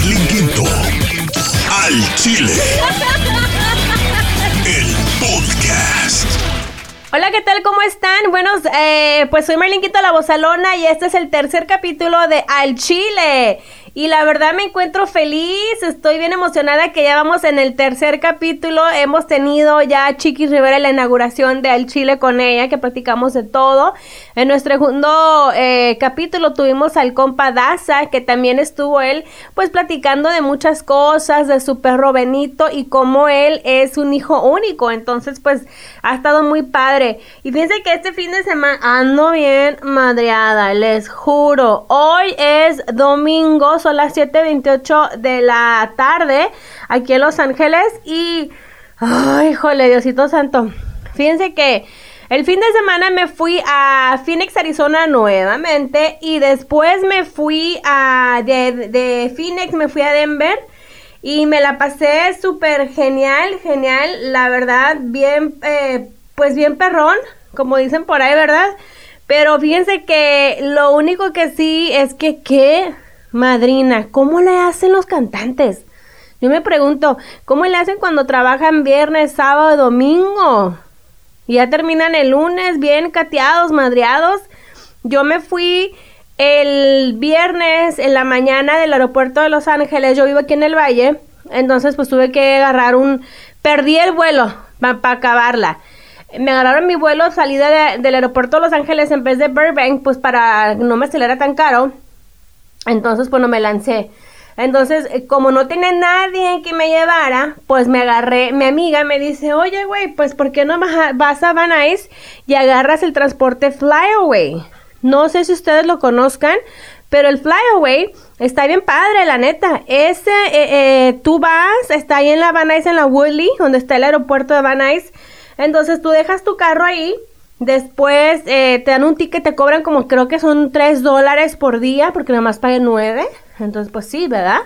Quinto. Al Chile. El podcast. Hola, ¿qué tal? ¿Cómo están? Bueno, eh, pues soy Marlene Quinto La Bozalona y este es el tercer capítulo de Al Chile. Y la verdad me encuentro feliz, estoy bien emocionada que ya vamos en el tercer capítulo. Hemos tenido ya Chiquis Rivera la inauguración de Al Chile con ella, que practicamos de todo. En nuestro segundo eh, capítulo tuvimos al compa Daza, que también estuvo él, pues platicando de muchas cosas, de su perro Benito y cómo él es un hijo único. Entonces, pues ha estado muy padre. Y fíjense que este fin de semana ando bien madreada, les juro. Hoy es domingo son las 7.28 de la tarde aquí en Los Ángeles y... ¡Ay, jole, Diosito Santo! Fíjense que el fin de semana me fui a Phoenix, Arizona nuevamente y después me fui a... De, Phoenix me fui a Denver y me la pasé súper genial, genial, la verdad, bien, eh, pues bien perrón, como dicen por ahí, ¿verdad? Pero fíjense que lo único que sí es que qué Madrina, ¿cómo le hacen los cantantes? Yo me pregunto, ¿cómo le hacen cuando trabajan viernes, sábado, domingo? Y ya terminan el lunes bien cateados, madreados. Yo me fui el viernes en la mañana del aeropuerto de Los Ángeles. Yo vivo aquí en el Valle. Entonces pues tuve que agarrar un... Perdí el vuelo para acabarla. Me agarraron mi vuelo, salida del aeropuerto de Los Ángeles en vez de Burbank, pues para no me saliera tan caro. Entonces, pues me lancé. Entonces, eh, como no tenía nadie que me llevara, pues me agarré, mi amiga me dice, oye, güey, pues ¿por qué no vas a Van Nuys y agarras el transporte Flyaway? No sé si ustedes lo conozcan, pero el Flyaway está bien padre, la neta. Ese, eh, eh, tú vas, está ahí en la Van Nuys, en la Woodley, donde está el aeropuerto de Van Nuys. Entonces tú dejas tu carro ahí Después eh, te dan un ticket, te cobran como creo que son 3 dólares por día, porque nada más paguen 9. Entonces, pues sí, ¿verdad?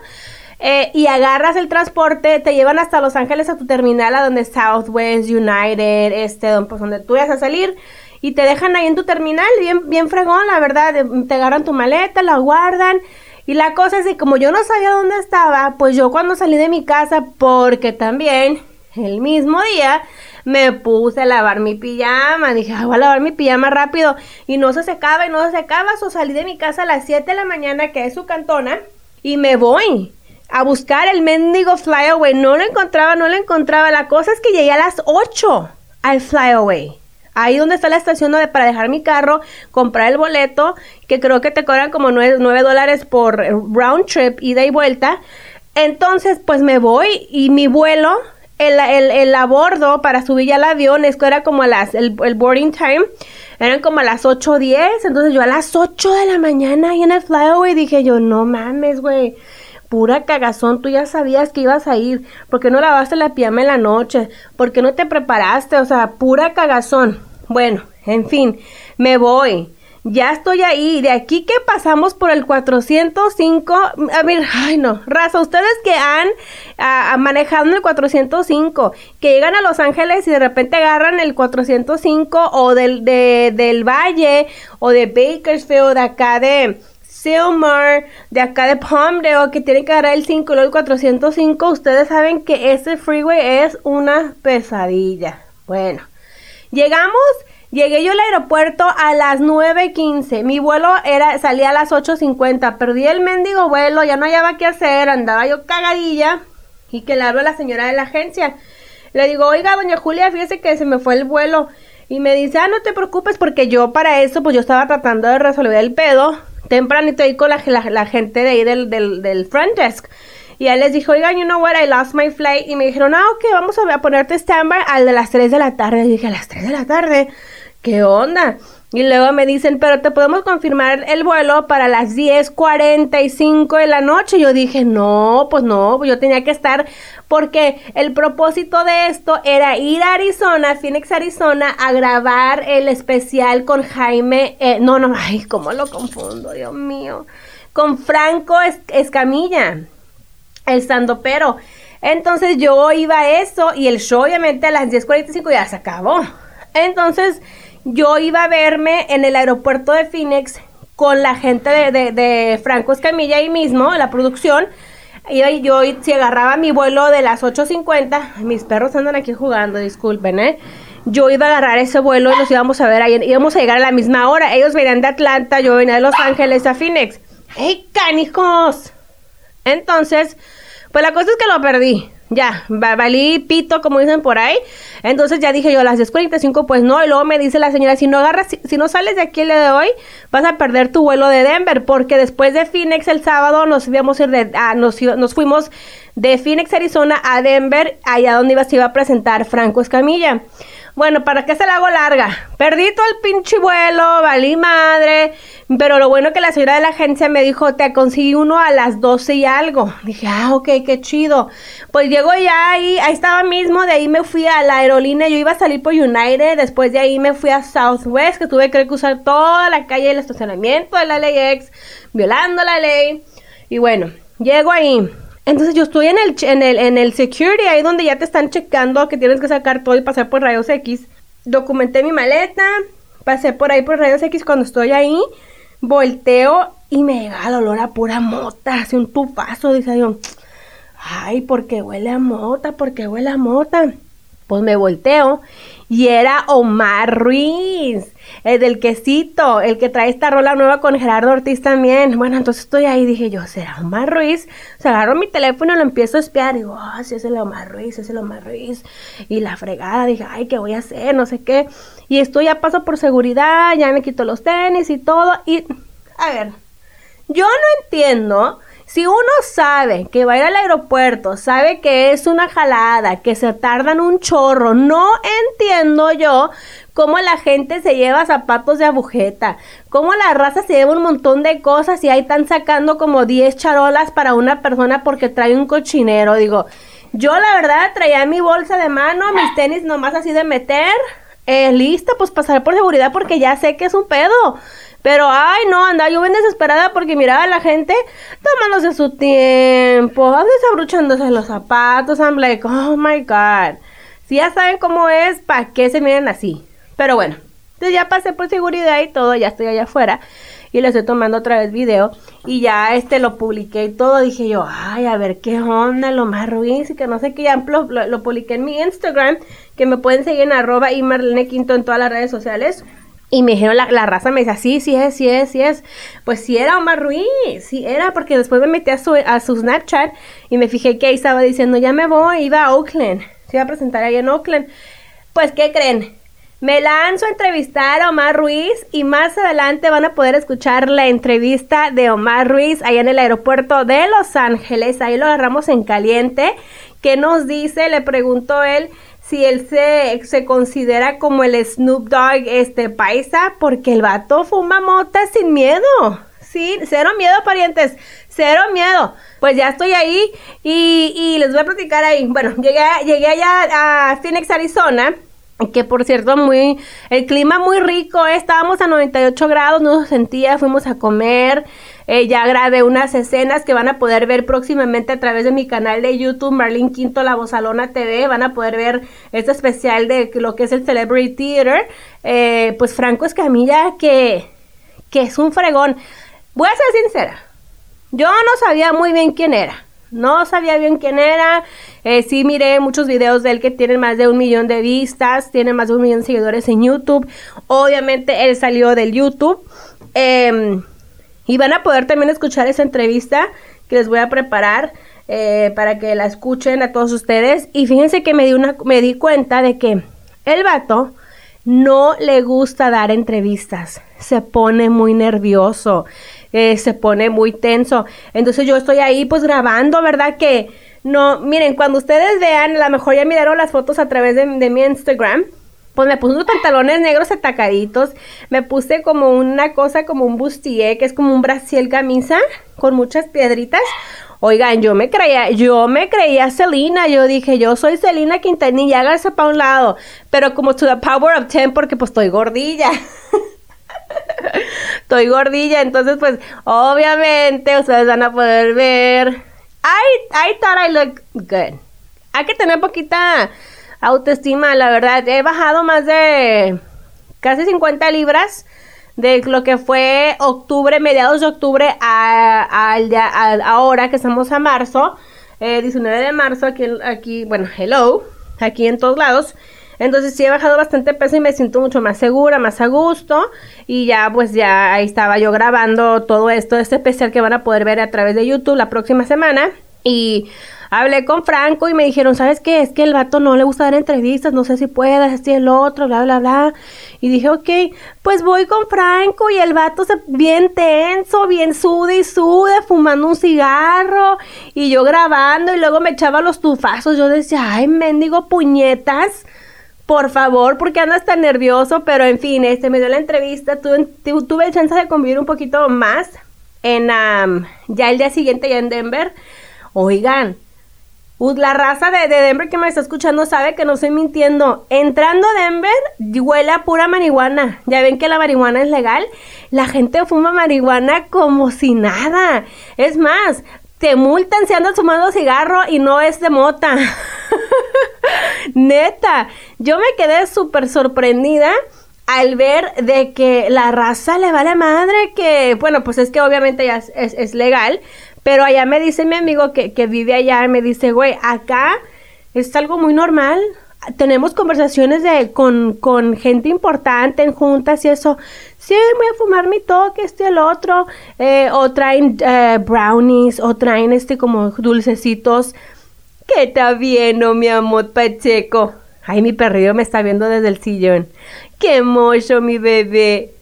Eh, y agarras el transporte, te llevan hasta Los Ángeles a tu terminal, a donde Southwest, United, este, pues donde tú vas a salir. Y te dejan ahí en tu terminal, bien, bien fregón, la verdad. Te agarran tu maleta, la guardan. Y la cosa es que como yo no sabía dónde estaba, pues yo cuando salí de mi casa, porque también el mismo día me puse a lavar mi pijama. Dije, voy a lavar mi pijama rápido. Y no se secaba y no se secaba. So salí de mi casa a las 7 de la mañana, que es su cantona, y me voy a buscar el mendigo flyaway. No lo encontraba, no lo encontraba. La cosa es que llegué a las 8 al flyaway. Ahí donde está la estación donde para dejar mi carro, comprar el boleto, que creo que te cobran como 9, 9 dólares por round trip, ida y vuelta. Entonces, pues me voy y mi vuelo el, el, el abordo para subir ya al avión, esto era como a las, el, boarding time, eran como a las 8 o 10, entonces yo a las 8 de la mañana ahí en el flyaway dije yo, no mames, güey, pura cagazón, tú ya sabías que ibas a ir, porque no lavaste la pijama en la noche? porque no te preparaste? O sea, pura cagazón. Bueno, en fin, me voy ya estoy ahí. De aquí que pasamos por el 405. A ver, ay no, raza, ustedes que han manejado en el 405, que llegan a Los Ángeles y de repente agarran el 405 o del, del Valle o de Bakersfield, de acá de Silmar, de acá de Palmdale, que tienen que agarrar el 5 y el 405, ustedes saben que ese freeway es una pesadilla. Bueno, llegamos Llegué yo al aeropuerto a las 9.15. Mi vuelo era, salía a las 8.50. Perdí el mendigo vuelo, ya no hallaba qué hacer, andaba yo cagadilla. Y que le hablo a la señora de la agencia. Le digo, oiga, doña Julia, fíjese que se me fue el vuelo. Y me dice, ah, no te preocupes, porque yo para eso, pues yo estaba tratando de resolver el pedo. Tempranito ahí con la, gente de ahí del, del, del front desk. Y él les dijo, oigan, you know what, I lost my flight. Y me dijeron, ah, ok, vamos a, a ponerte standby al de las 3 de la tarde. Y dije, a las 3 de la tarde. ¿Qué onda? Y luego me dicen, pero te podemos confirmar el vuelo para las 10.45 de la noche. Yo dije, no, pues no, yo tenía que estar porque el propósito de esto era ir a Arizona, Phoenix, Arizona, a grabar el especial con Jaime, eh, no, no, ay, cómo lo confundo, Dios mío, con Franco Escamilla, el pero Entonces yo iba a eso y el show obviamente a las 10.45 ya se acabó. Entonces yo iba a verme en el aeropuerto de Phoenix con la gente de, Franco Escamilla ahí mismo, la producción. Y yo, yo si agarraba mi vuelo de las 8.50, mis perros andan aquí jugando, disculpen, ¿eh? Yo iba a agarrar ese vuelo y nos íbamos a ver ahí, íbamos a llegar a la misma hora. Ellos venían de Atlanta, yo venía de Los Ángeles a Phoenix. ¡Ey, canijos! Entonces, pues la cosa es que lo perdí. Ya, valí pito, como dicen por ahí. Entonces ya dije yo, a las 10.45, pues no. Y luego me dice la señora, si no agarras, si, no sales de aquí el día de hoy, vas a perder tu vuelo de Denver. Porque después de Phoenix el sábado nos íbamos ir de, ah, nos, nos fuimos de Phoenix, Arizona a Denver, allá donde iba, se iba a presentar Franco Escamilla. Bueno, ¿para qué se la hago larga? Perdí todo el pinche vuelo, valí madre. Pero lo bueno que la señora de la agencia me dijo, te conseguí uno a las 12 y algo. Dije, ah, ok, qué chido. Pues llego ya ahí, ahí estaba mismo, de ahí me fui a la aerolínea, yo iba a salir por United, después de ahí me fui a Southwest, que tuve que usar toda la calle del estacionamiento de la LAX, violando la ley. Y bueno, llego ahí. Entonces yo estoy en el, en el, en el security, ahí donde ya te están checando que tienes que sacar todo y pasar por rayos X. Documenté mi maleta, pasé por ahí por rayos X cuando estoy ahí, volteo y me llega el olor a pura mota, hace un tufazo, dice yo. Ay, ¿por qué huele a mota? ¿Por qué huele a mota? Pues me volteo y era Omar Ruiz, el del quesito, el que trae esta rola nueva con Gerardo Ortiz también. Bueno, entonces estoy ahí, dije yo, ¿será Omar Ruiz? O sea, agarro mi teléfono lo empiezo a espiar. Digo, ah, sí, es el Omar Ruiz, es el Omar Ruiz. Y la fregada, dije, ay, ¿qué voy a hacer? No sé qué. Y esto ya paso por seguridad, ya me quito los tenis y todo. Y, a ver, yo no entiendo si uno sabe que va a ir al aeropuerto, sabe que es una jalada, que se tardan un chorro, no entiendo yo cómo la gente se lleva zapatos de agujeta, cómo la raza se lleva un montón de cosas y ahí están sacando como 10 charolas para una persona porque trae un cochinero. Digo, yo la verdad traía mi bolsa de mano, mis tenis nomás así de meter, eh, lista, pues pasar por seguridad porque ya sé que es un pedo. Pero, ay, no, anda, yo ven desesperada porque miraba a la gente tomándose su tiempo, desabruchándose los zapatos. I'm like, oh my God. Si ya saben cómo es, ¿para qué se miren así? Pero bueno, entonces ya pasé por seguridad y todo, ya estoy allá afuera y le estoy tomando otra vez video y ya este lo publiqué y todo, dije yo, ay, a ver qué onda, lo más ruiz y que no sé qué, ya lo, publiqué en mi Instagram, que me pueden seguir en arroba y Quinto en todas las redes sociales. Y me dijeron, la, la, raza me dice, sí, sí es, sí es, sí es. Pues sí era Omar Ruiz, sí era, porque después me metí a su, a su Snapchat y me fijé que ahí estaba diciendo, ya me voy, iba a Oakland, se iba a presentar ahí en Oakland. Pues, ¿qué creen? Me lanzo a entrevistar a Omar Ruiz y más adelante van a poder escuchar la entrevista de Omar Ruiz allá en el aeropuerto de Los Ángeles. Ahí lo agarramos en caliente. ¿Qué nos dice? Le preguntó él si él se, se considera como el Snoop Dogg este paisa, porque el vato fuma mota sin miedo. Sí, cero miedo, parientes, cero miedo. Pues ya estoy ahí y, y les voy a platicar ahí. Bueno, llegué, llegué allá a Phoenix, Arizona que por cierto muy el clima muy rico estábamos a 98 grados no se sentía fuimos a comer eh, ya grabé unas escenas que van a poder ver próximamente a través de mi canal de YouTube Marlene Quinto La Bozalona TV van a poder ver este especial de lo que es el Celebrity Theater eh, pues Franco Escamilla que que es un fregón voy a ser sincera yo no sabía muy bien quién era no sabía bien quién era. Eh, sí miré muchos videos de él que tienen más de un millón de vistas, tiene más de un millón de seguidores en YouTube. Obviamente él salió del YouTube. Em, y van a poder también escuchar esa entrevista que les voy a preparar eh, para que la escuchen a todos ustedes. Y fíjense que me di, una, me di cuenta de que el vato no le gusta dar entrevistas. Se pone muy nervioso. Eh, se pone muy tenso. Entonces yo estoy ahí pues grabando, ¿verdad? Que no, miren, cuando ustedes vean, a lo mejor ya miraron las fotos a través de, mi Instagram. Pues me puse unos pantalones negros atacaditos, me puse como una cosa, como un bustier, que es como un brasil camisa, con muchas piedritas. Oigan, yo me creía, yo me creía Selena, yo dije, yo soy Selena Quintanilla, hágase para un lado, pero como to the power of ten, porque pues estoy gordilla. Estoy gordilla, entonces pues obviamente ustedes van a poder ver. I, I thought I look good. Hay que tener poquita autoestima, la verdad. He bajado más de casi 50 libras de lo que fue octubre, mediados de octubre a, ahora que estamos a marzo, 19 de marzo, aquí, aquí, bueno, hello, aquí en todos lados. Entonces sí he bajado bastante peso y me siento mucho más segura, más a gusto. Y ya pues ya ahí estaba yo grabando todo esto, este especial que van a poder ver a través de YouTube la próxima semana. Y hablé con Franco y me dijeron, ¿sabes qué? Es que el vato no le gusta dar entrevistas, no sé si puedas, este el otro, bla, bla, bla. Y dije, ok, pues voy con Franco y el vato se, bien tenso, bien sude y sude, fumando un cigarro y yo grabando y luego me echaba los tufazos. Yo decía, ay, mendigo puñetas por favor, porque andas tan nervioso, pero en fin, este me dio la entrevista, tuve, tuve chance de convivir un poquito más en ya el día siguiente ya en Denver. Oigan, la raza de, Denver que me está escuchando sabe que no estoy mintiendo. Entrando a Denver, huele a pura marihuana. Ya ven que la marihuana es legal. La gente fuma marihuana como si nada. Es más, te multan si andas fumando cigarro y no es de mota. Neta, yo me quedé súper sorprendida al ver de que la raza le vale madre, que bueno, pues es que obviamente ya es, legal, pero allá me dice mi amigo que, que vive allá, me dice, güey, acá es algo muy normal, tenemos conversaciones de, con, con, gente importante en juntas y eso. Sí, voy a fumar mi toque, este el otro. Eh, o traen eh, brownies, o traen este como dulcecitos. ¿Qué está viendo, mi amor Pacheco? Ay, mi perrillo me está viendo desde el sillón. Qué mocho, mi bebé.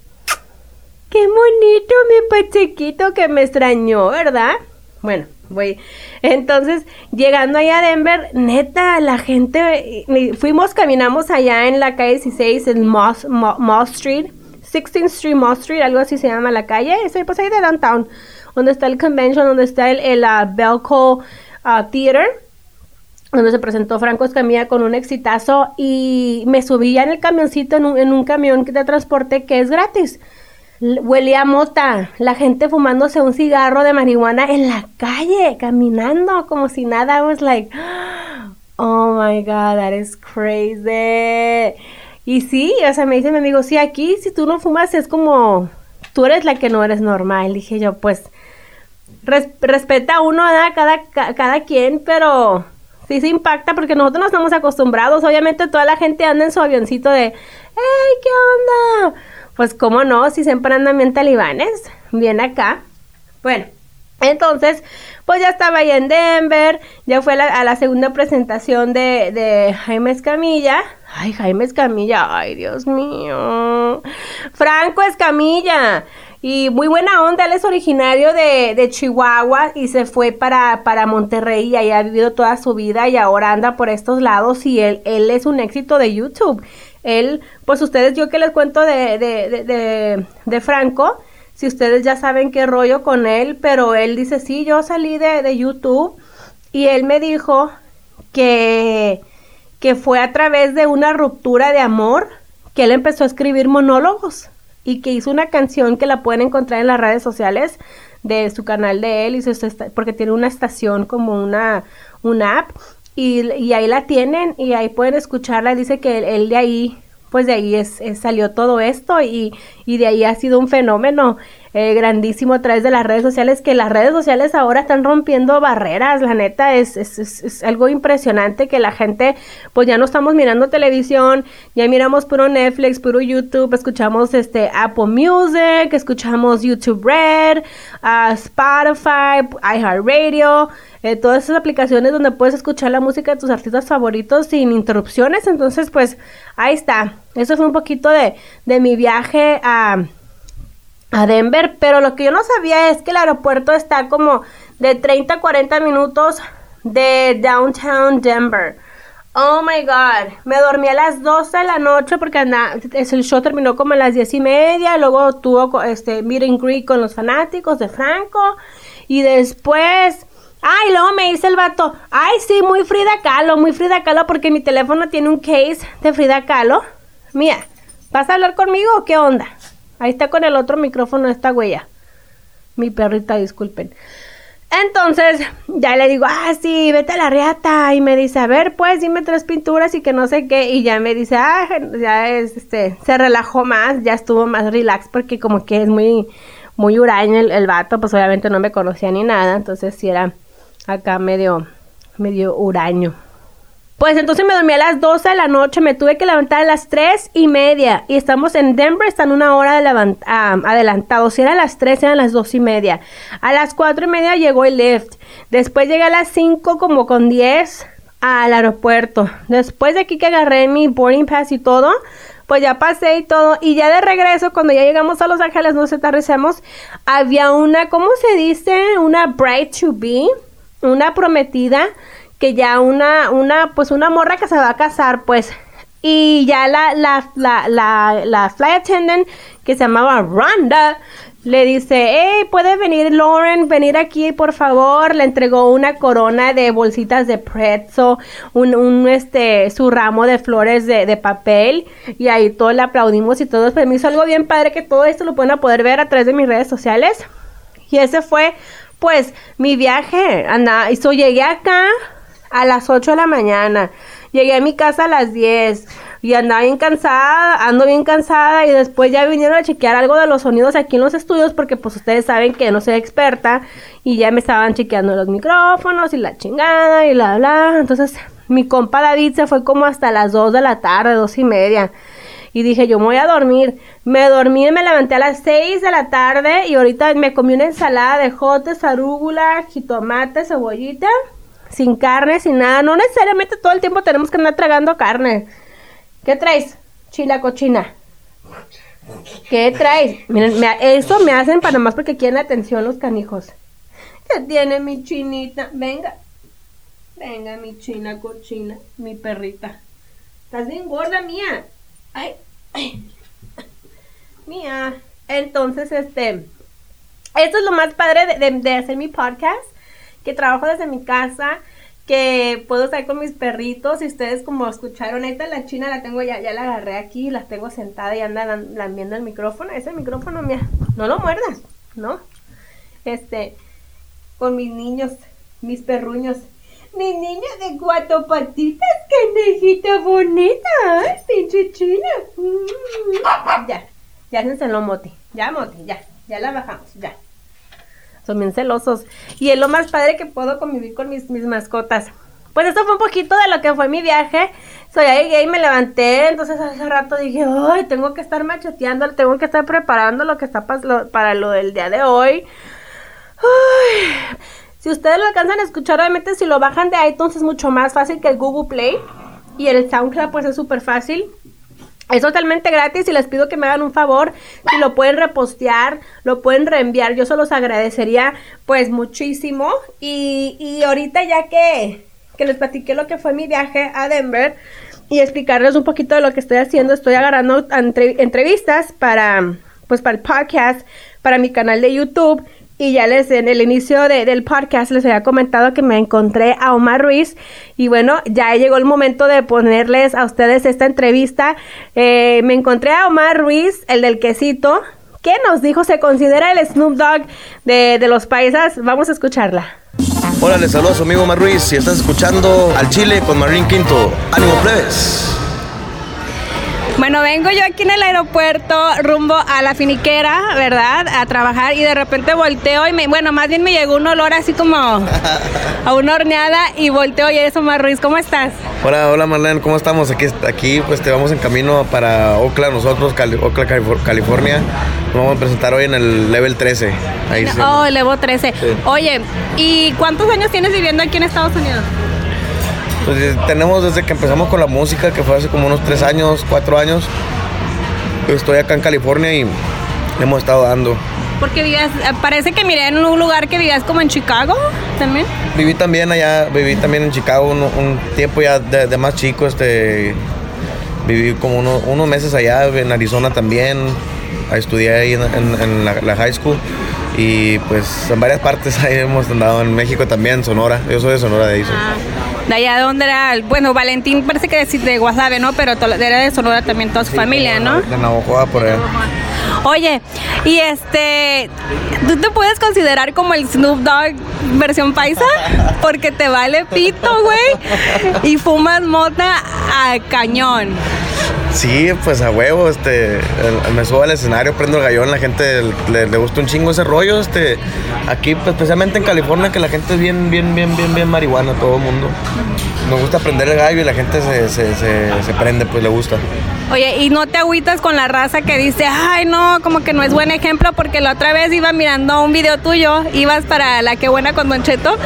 Qué bonito, mi Pachequito que me extrañó, ¿verdad? Bueno, voy. Entonces, llegando allá a Denver, neta, la gente, fuimos, caminamos allá en la calle 16, en Moss, Street, 16th Street, Moss Street, algo así se llama la calle, estoy pues ahí de downtown, donde está el convention, donde está el, el uh, Belco uh, Theater, donde se presentó Franco Escamilla con un exitazo y me subí en el camioncito, en un, en un camión de transporte que es gratis huele a mota, la gente fumándose un cigarro de marihuana en la calle, caminando como si nada. I was like, oh my god, that is crazy. Y sí, o sea, me dice mi amigo, sí, aquí si tú no fumas es como, tú eres la que no eres normal. Dije yo, pues, respeta uno a cada, cada quien, pero sí se impacta porque nosotros no estamos acostumbrados. Obviamente toda la gente anda en su avioncito de, hey, ¿qué onda? Pues cómo no, si siempre andan bien talibanes, bien acá. Bueno, entonces, pues ya estaba ahí en Denver, ya fue a la segunda presentación de, de Jaime Escamilla. Ay, Jaime Escamilla, ay, Dios mío. Franco Escamilla. Y muy buena onda, él es originario de, de Chihuahua y se fue para, para Monterrey y ahí ha vivido toda su vida y ahora anda por estos lados y él, él es un éxito de YouTube. Él, pues ustedes, yo que les cuento de, de, de, de, Franco, si ustedes ya saben qué rollo con él, pero él dice, sí, yo salí de, de YouTube y él me dijo que, que fue a través de una ruptura de amor que él empezó a escribir monólogos y que hizo una canción que la pueden encontrar en las redes sociales de su canal de él y porque tiene una estación como una, una app y, ahí la tienen y ahí pueden escucharla. Dice que él, de ahí, pues de ahí es, salió todo esto y, y, de ahí ha sido un fenómeno eh, grandísimo a través de las redes sociales, que las redes sociales ahora están rompiendo barreras, la neta es, es, es, algo impresionante que la gente, pues ya no estamos mirando televisión, ya miramos puro Netflix, puro YouTube, escuchamos este Apple Music, escuchamos YouTube Red, uh, Spotify, iHeartRadio, eh, todas esas aplicaciones donde puedes escuchar la música de tus artistas favoritos sin interrupciones, entonces pues ahí está, eso fue un poquito de, de mi viaje a a Denver, pero lo que yo no sabía es que el aeropuerto está como de 30 a 40 minutos de downtown Denver. Oh my god, me dormí a las 12 de la noche porque el show terminó como a las 10 y media, luego tuvo este meet and greet con los fanáticos de Franco y después, ay, luego me dice el vato, ay sí, muy Frida Kahlo, muy Frida Kahlo porque mi teléfono tiene un case de Frida Kahlo. Mira, ¿vas a hablar conmigo o qué onda? Ahí está con el otro micrófono esta huella. Mi perrita, disculpen. Entonces, ya le digo, ah, sí, vete a la riata. Y me dice, a ver, pues, dime tres pinturas y que no sé qué. Y ya me dice, ah, ya es, este, se relajó más, ya estuvo más relax porque como que es muy, muy huraño el, el vato, pues obviamente no me conocía ni nada. Entonces sí era acá medio, medio huraño. Pues entonces me dormí a las 12 de la noche, me tuve que levantar a las 3 y media. Y estamos en Denver, están una hora de adelantados. Si eran las 3, eran las 2 y media. A las 4 y media llegó el lift. Después llegué a las 5 como con 10 al aeropuerto. Después de aquí que agarré mi boarding pass y todo, pues ya pasé y todo. Y ya de regreso, cuando ya llegamos a Los Ángeles, nos aterrizamos, había una, ¿cómo se dice? Una bride to be, una prometida que ya una, una, pues una morra que se va a casar, pues, y ya la, la, la, la, la flight attendant que se llamaba Rhonda le dice, hey, puede venir Lauren, venir aquí por favor. Le entregó una corona de bolsitas de pretzo, un, un este, su ramo de flores de, papel. Y ahí todos le aplaudimos y todo. Pero me hizo algo bien padre que todo esto lo pueden poder ver a través de mis redes sociales. Y ese fue, pues, mi viaje. Anda, y so llegué acá a las 8 de la mañana. Llegué a mi casa a las 10 y andaba bien cansada, ando bien cansada y después ya vinieron a chequear algo de los sonidos aquí en los estudios porque pues ustedes saben que no soy experta y ya me estaban chequeando los micrófonos y la chingada y la bla. Entonces mi compa David se fue como hasta las 2 de la tarde, dos y media. Y dije, yo me voy a dormir. Me dormí y me levanté a las 6 de la tarde y ahorita me comí una ensalada de jotes, arúgula, jitomate, cebollita sin carne, sin nada. No necesariamente todo el tiempo tenemos que andar tragando carne. ¿Qué traes? Chila cochina. ¿Qué traes? Miren, eso me hacen para más porque quieren atención los canijos. ¿Qué tiene mi chinita? Venga. Venga, mi china cochina, mi perrita. Estás bien gorda, mía. Ay, ay. Mía. Entonces, este. Esto es lo más padre de hacer mi podcast que trabajo desde mi casa, que puedo estar con mis perritos y ustedes como escucharon, ahorita la china la tengo ya, ya la agarré aquí, la tengo sentada y anda lambiendo el micrófono, ese micrófono, mía, no lo muerdas, ¿no? Este, con mis niños, mis perruños, mi niña de cuatro patitas, qué nejita bonita, ay, pinche china. Mm. Ya, ya se lo moti, ya moti, ya, ya la bajamos, ya son bien celosos. Y es lo más padre que puedo convivir con mis, mis mascotas. Pues esto fue un poquito de lo que fue mi viaje. Soy ahí llegué y me levanté. Entonces hace rato dije, ay, tengo que estar macheteando, tengo que estar preparando lo que está para lo del día de hoy. Si ustedes lo alcanzan a escuchar, obviamente si lo bajan de iTunes es mucho más fácil que el Google Play. Y el SoundCloud pues es súper fácil. Es totalmente gratis y les pido que me hagan un favor, si lo pueden repostear, lo pueden reenviar, yo se los agradecería pues muchísimo. Y, y ahorita ya que, que les platiqué lo que fue mi viaje a Denver y explicarles un poquito de lo que estoy haciendo, estoy agarrando entrevistas para pues para el podcast, para mi canal de YouTube y ya les en el inicio del podcast les había comentado que me encontré a Omar Ruiz y bueno, ya llegó el momento de ponerles a ustedes esta entrevista. Eh, me encontré a Omar Ruiz, el del quesito, que nos dijo se considera el Snoop Dogg de, de los paisas. Vamos a escucharla. Hola, les saludo a su amigo Omar Ruiz y estás escuchando Al Chile con Marín Quinto. ¡Ánimo, plebes! Bueno, vengo yo aquí en el aeropuerto rumbo a la finiquera, ¿verdad? A trabajar y de repente volteo y me, bueno, más bien me llegó un olor así como a una horneada y volteo y eso, Mar Ruiz, ¿cómo estás? Hola, hola Marlene, ¿cómo estamos? Aquí, aquí pues te vamos en camino para Oakland, nosotros, Oakland, California. Nos vamos a presentar hoy en el level 13. Ahí oh, level 13. Oye, ¿y cuántos años tienes viviendo aquí en Estados Unidos? Pues eh, tenemos desde que empezamos con la música, que fue hace como unos tres años, cuatro años. Estoy acá en California y hemos estado dando. Porque vivías, eh, parece que miré en un lugar que vivías como en Chicago también. Viví también allá, viví también en Chicago un, tiempo ya de, más chico, este, viví como unos meses allá, en Arizona también, estudié ahí en, la, high school y pues en varias partes ahí hemos andado, en México también, Sonora, yo soy de Sonora de ahí. Ah. De allá de donde era, bueno, Valentín parece que es de Guasave, ¿no? Pero era de Sonora también toda su familia, ¿no? De Navajoa por allá. Oye, y este, ¿tú te puedes considerar como el Snoop Dogg versión paisa? Porque te vale pito, güey, y fumas mota a cañón. Sí, pues a huevo, este, me subo al escenario, prendo el gallón, la gente le, gusta un chingo ese rollo, este, aquí, pues, especialmente en California, que la gente es bien, bien, bien, bien, bien marihuana, todo el mundo. Nos gusta prender el gallo y la gente se, se, se, prende, pues le gusta. Oye, y no te agüitas con la raza que dice, ay, no, como que no es buen ejemplo, porque la otra vez iba mirando un video tuyo, ibas para la que buena con Don Cheto,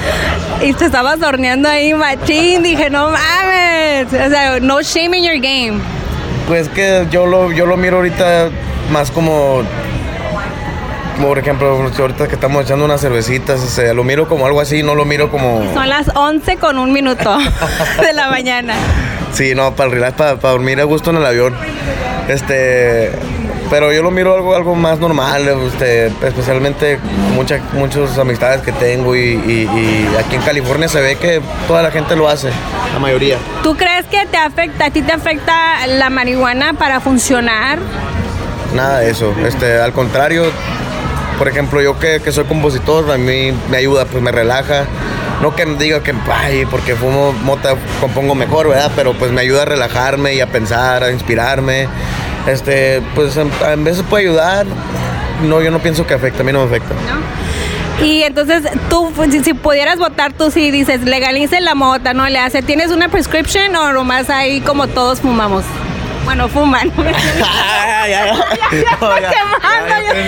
y te estabas horneando ahí, machín. Dije, no mames, o sea, no shame in your game. Pues que yo lo, yo lo miro ahorita más como, por ejemplo, ahorita que estamos echando unas cervecitas, o sea, lo miro como algo así, no lo miro como... Son las 11 con un minuto de la mañana. Sí, no, para el relax, para, para dormir a gusto en el avión. Este, pero yo lo miro algo, algo más normal, este, especialmente muchas muchas amistades que tengo y, y- y aquí en California se ve que toda la gente lo hace, la mayoría. ¿Tú crees que te afecta, a ti te afecta la marihuana para funcionar? Nada de eso, este, al contrario, por ejemplo, yo que, que soy compositor, a mí me ayuda, pues me relaja. No que diga que, ay, porque fumo mota compongo mejor, ¿verdad? Pero pues me ayuda a relajarme y a pensar, a inspirarme. Este, pues en, en veces puede ayudar. No, yo no pienso que afecta, a mí no me afecta. Y entonces tú, pues, si, si pudieras votar, tú sí dices, legalice la mota, ¿no? Le hace, ¿tienes una prescription o nomás ahí como todos fumamos? Bueno, fuman. ya, ya, estoy quemando, ya.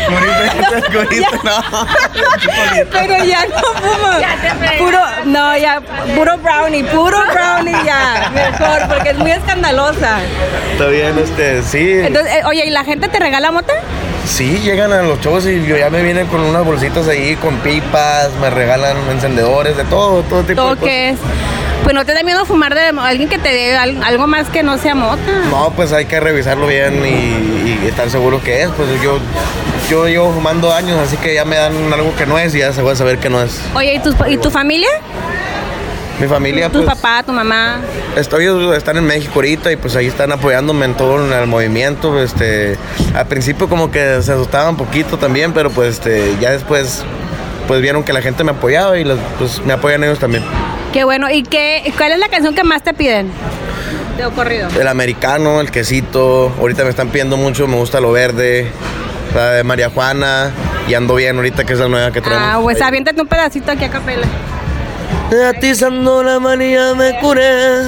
Pero ya no fumo. Puro, no, ya, puro brownie, puro brownie ya. Mejor, porque es muy escandalosa. Está bien, este, sí. Entonces, eh, oye, ¿y la gente te regala mota? Sí, llegan a los shows y yo ya me vienen con unas bolsitas ahí, con pipas, me regalan encendedores, de todo, todo tipo de cosas. Pues no te da miedo fumar de alguien que te dé al- algo más que no sea mota. No, pues hay que revisarlo bien y, y estar seguro que es. Pues yo, yo llevo fumando años, así que ya me dan algo que no es y ya se va a saber que no es. Oye, ¿y, tus- y tu familia? Mi familia, Tu pues, papá, tu mamá. estoy, están en México ahorita y pues ahí están apoyándome en todo en el movimiento. Este, al principio como que se asustaban un poquito también, pero pues este, ya después pues vieron que la gente me apoyaba y los- pues me apoyan ellos también. Qué bueno. ¿Y qué, cuál es la canción que más te piden? De corrido. El americano, el quesito, ahorita me están pidiendo mucho, me gusta lo verde, la de María Juana y ando bien ahorita que es la nueva que traemos. Ah, pues aviéntate un pedacito aquí a capela. Atizando la manía me curé.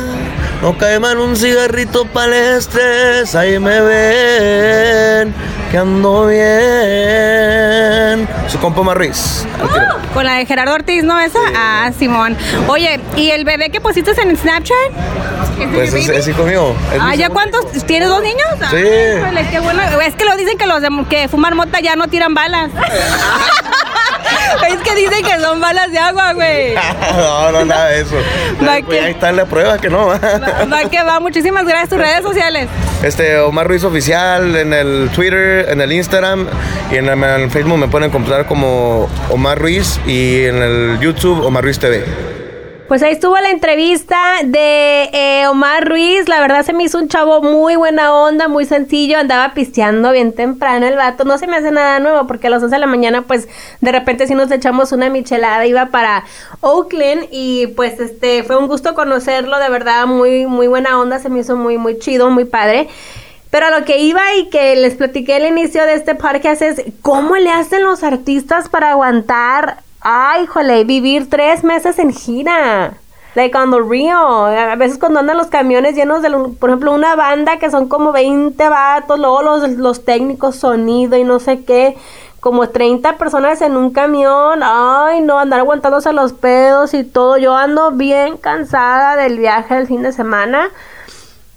No cae mal un cigarrito estrés. Ahí me ven que ando bien. Su compa Marruiz. tiro. Con la de Gerardo Ortiz, ¿no? Esa. Ah, Simón. Oye, ¿y el bebé que pusiste en Snapchat? ¿Es de Pues es, hijo mío. es Ah, ¿ya cuántos? hijo. ¿Tienes dos niños? Sí. Ay, híjole, qué bueno. Es que lo dicen que los de, que fuman mota ya no tiran balas. es que dicen que son balas de agua, güey. no, no, nada de eso. Pues que- ahí está la prueba que no. Va que va. Muchísimas gracias. Tus redes sociales. Este, Omar Ruiz Oficial en el Twitter, en el Instagram y en el, Facebook me pueden encontrar como Omar Ruiz y en el YouTube Omar Ruiz TV. Pues ahí estuvo la entrevista de eh, Omar Ruiz. La verdad se me hizo un chavo muy buena onda, muy sencillo. Andaba pisteando bien temprano el vato. No se me hace nada nuevo porque a las 11 de la mañana, pues de repente sí nos echamos una michelada. Iba para Oakland y pues este fue un gusto conocerlo. De verdad, muy, muy buena onda. Se me hizo muy, muy chido, muy padre. Pero a lo que iba y que les platiqué al inicio de este podcast es cómo le hacen los artistas para aguantar, ay, jole, vivir tres meses en gira. Like on the real. A veces cuando andan los camiones llenos de, por ejemplo, una banda que son como 20 vatos, luego los, los técnicos, sonido y no sé qué, como 30 personas en un camión. Ay, no, andar aguantándose los pedos y todo. Yo ando bien cansada del viaje del fin de semana.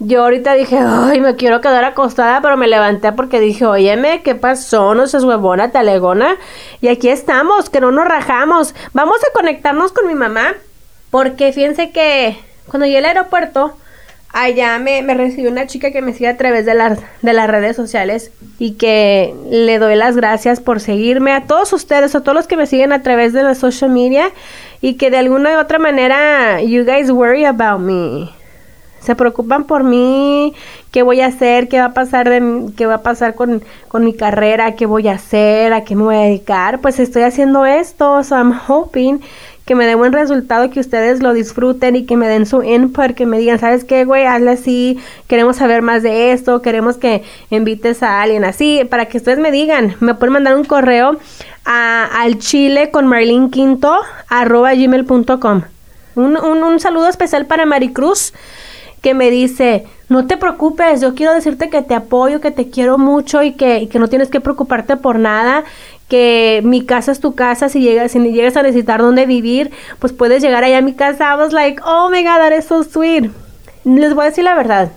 Yo ahorita dije, ay, me quiero quedar acostada, pero me levanté porque dije, óyeme, ¿qué pasó? No seas huevona, talegona. Y aquí estamos, que no nos rajamos. Vamos a conectarnos con mi mamá, porque fíjense que cuando llegué al aeropuerto, allá me, me recibió una chica que me sigue a través de las, de las redes sociales y que le doy las gracias por seguirme a todos ustedes, a todos los que me siguen a través de la social media y que de alguna u otra manera you guys worry about me se preocupan por mí, qué voy a hacer, qué va a pasar de qué va a pasar con, con, mi carrera, qué voy a hacer, a qué me voy a dedicar. Pues estoy haciendo esto, so I'm hoping que me dé buen resultado, que ustedes lo disfruten y que me den su input, que me digan, ¿sabes qué, güey? Hazle así, queremos saber más de esto, queremos que invites a alguien así, para que ustedes me digan, me pueden mandar un correo a, al chile con Marlene Quinto, arroba gmail.com. Un, un, un saludo especial para Maricruz que me dice, no te preocupes, yo quiero decirte que te apoyo, que te quiero mucho y que, que no tienes que preocuparte por nada, que mi casa es tu casa, si llegas, si llegas a necesitar dónde vivir, pues puedes llegar allá a mi casa. I was like, oh my god, that is so sweet. Les voy a decir la verdad.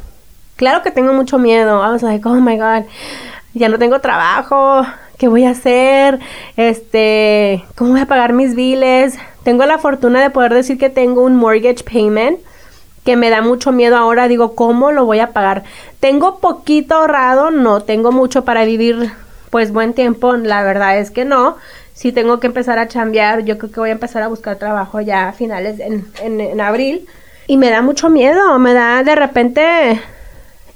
Claro que tengo mucho miedo. I was like, oh my god, ya no tengo trabajo. ¿Qué voy a hacer? Este, ¿cómo voy a pagar mis biles? Tengo la fortuna de poder decir que tengo un mortgage payment que me da mucho miedo ahora, digo, ¿cómo lo voy a pagar? Tengo poquito ahorrado, no tengo mucho para vivir pues buen tiempo, la verdad es que no. Si tengo que empezar a chambear, yo creo que voy a empezar a buscar trabajo ya a finales en, en, abril. Y me da mucho miedo, me da de repente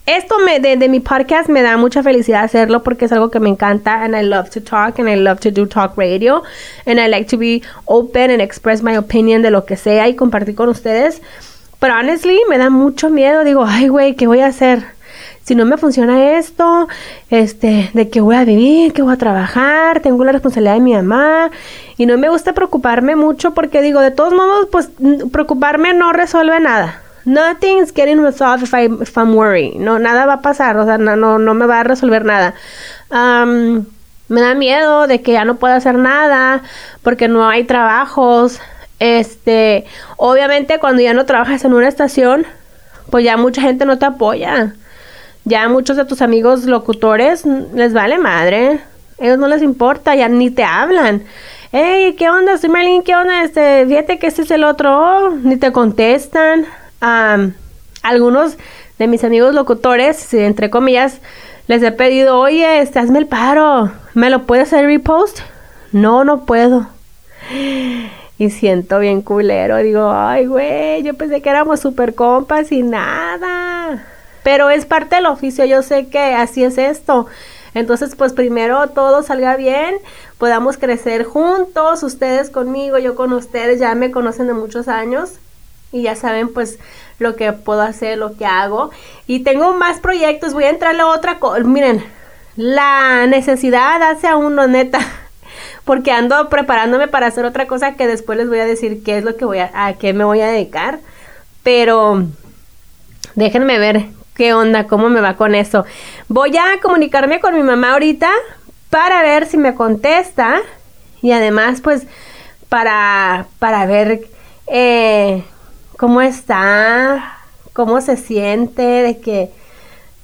esto me, de, de, mi podcast me da mucha felicidad hacerlo porque es algo que me encanta and I love to talk and I love to do talk radio and I like to be open and express my opinion de lo que sea y compartir con ustedes. Pero honestly, me da mucho miedo. Digo, ay, güey, ¿qué voy a hacer? Si no me funciona esto, este, de qué voy a vivir, qué voy a trabajar, tengo la responsabilidad de mi mamá. Y no me gusta preocuparme mucho porque digo, de todos modos, pues preocuparme no resuelve nada. Nothing's getting resolved if, I, if I'm worried. No, nada va a pasar, o sea, no, no, no me va a resolver nada. me da miedo de que ya no pueda hacer nada porque no hay trabajos. Este, obviamente cuando ya no trabajas en una estación, pues ya mucha gente no te apoya. Ya muchos de tus amigos locutores les vale madre. Ellos no les importa, ya ni te hablan. Hey, ¿qué onda? Soy Marlene, ¿qué onda? Este, fíjate que este es el otro. Ni te contestan. algunos de mis amigos locutores, entre comillas, les he pedido, oye, este, hazme el paro. ¿Me lo puedes hacer repost? No, no puedo y siento bien culero. Digo, ay, güey, yo pensé que éramos super compas y nada. Pero es parte del oficio, yo sé que así es esto. Entonces, pues primero todo salga bien, podamos crecer juntos, ustedes conmigo, yo con ustedes, ya me conocen de muchos años y ya saben pues lo que puedo hacer, lo que hago. Y tengo más proyectos, voy a entrarle a otra cosa. Miren, la necesidad hace a uno, neta porque ando preparándome para hacer otra cosa que después les voy a decir qué es lo que voy a, a qué me voy a dedicar. Pero déjenme ver qué onda, cómo me va con eso. Voy a comunicarme con mi mamá ahorita para ver si me contesta y además pues para, para ver eh, cómo está, cómo se siente de que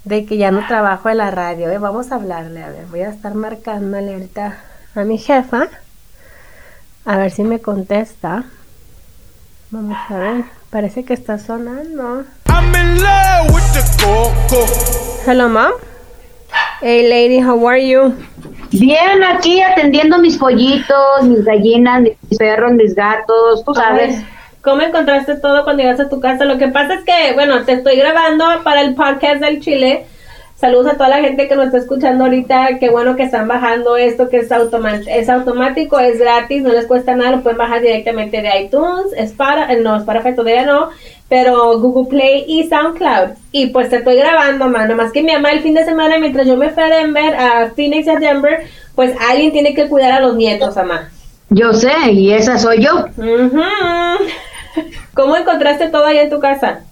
de que ya no trabajo en la radio. Eh, vamos a hablarle, a ver, voy a estar marcándole ahorita a mi jefa. A ver si me contesta. Vamos a ver. Parece que está sonando. Hello, mom. Hey, lady, how are you? Bien, aquí atendiendo mis pollitos, mis gallinas, mis perros, mis gatos, tú sabes. ¿Cómo encontraste todo cuando llegaste a tu casa? Lo que pasa es que, bueno, te estoy grabando para el podcast del Chile Saludos a toda la gente que nos está escuchando ahorita. Qué bueno que están bajando esto, que es, es automático, es gratis, no les cuesta nada. Lo pueden bajar directamente de iTunes. Es para, eh, no, es para todavía no, pero Google Play y SoundCloud. Y pues te estoy grabando, mano. Más que mi mamá el fin de semana, mientras yo me fui a Denver, a Phoenix y a Denver, pues alguien tiene que cuidar a los nietos, mamá. Yo sé, y esa soy yo. ¿Cómo encontraste todo ahí en tu casa?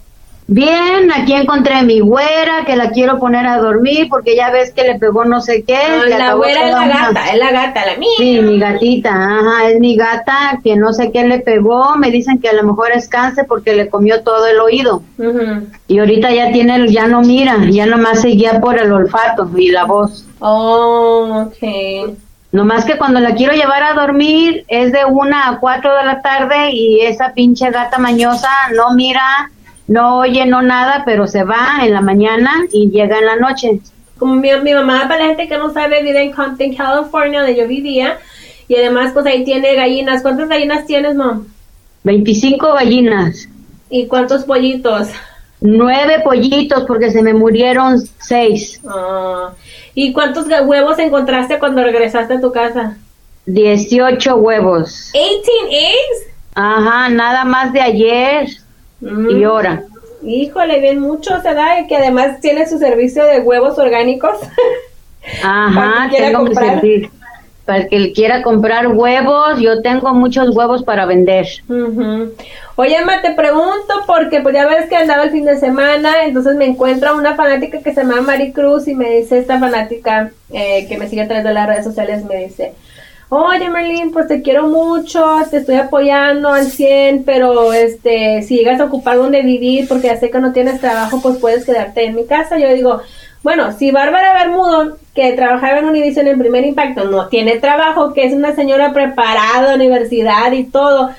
Bien, aquí encontré a mi güera que la quiero poner a dormir porque ya ves que le pegó no sé qué. la güera es la gata, es la gata, la mía. Sí, mi gatita, ajá, es mi gata que no sé qué le pegó. Me dicen que a lo mejor es cáncer porque le comió todo el oído. Y ahorita ya tiene, ya no mira, ya nomás seguía por el olfato y la voz. Oh, ok. Nomás que cuando la quiero llevar a dormir es de una a cuatro de la tarde y esa pinche gata mañosa no mira no oye, no nada, pero se va en la mañana y llega en la noche. Como mi, mi mamá, para la gente que no sabe, vive en Compton, California, donde yo vivía. Y además, pues ahí tiene gallinas. ¿Cuántas gallinas tienes, mom? 25 gallinas, ¿Y cuántos pollitos? nueve pollitos porque se me murieron seis, Ah, ¿Y cuántos huevos encontraste cuando regresaste a tu casa? 18 huevos. 18 eggs. Ajá, nada más de ayer Mm. y ahora. Híjole, bien mucho se da y que además tiene su servicio de huevos orgánicos. Ajá, tengo mi comprar. servicio. Para el que quiera comprar huevos, yo tengo muchos huevos para vender. Ujú. Oye, Emma, te pregunto porque pues ya ves que andaba el fin de semana, entonces me encuentra una fanática que se llama Maricruz y me dice esta fanática eh, que me sigue a través de las redes sociales, me dice, oye Merlin, pues te quiero mucho, te estoy apoyando al 100, pero este, si llegas a ocupar donde vivir porque ya sé que no tienes trabajo, pues puedes quedarte en mi casa. Yo digo, bueno, si Bárbara Bermudo, que trabajaba en Univision en Primer Impacto, no tiene trabajo, que es una señora preparada, universidad y todo,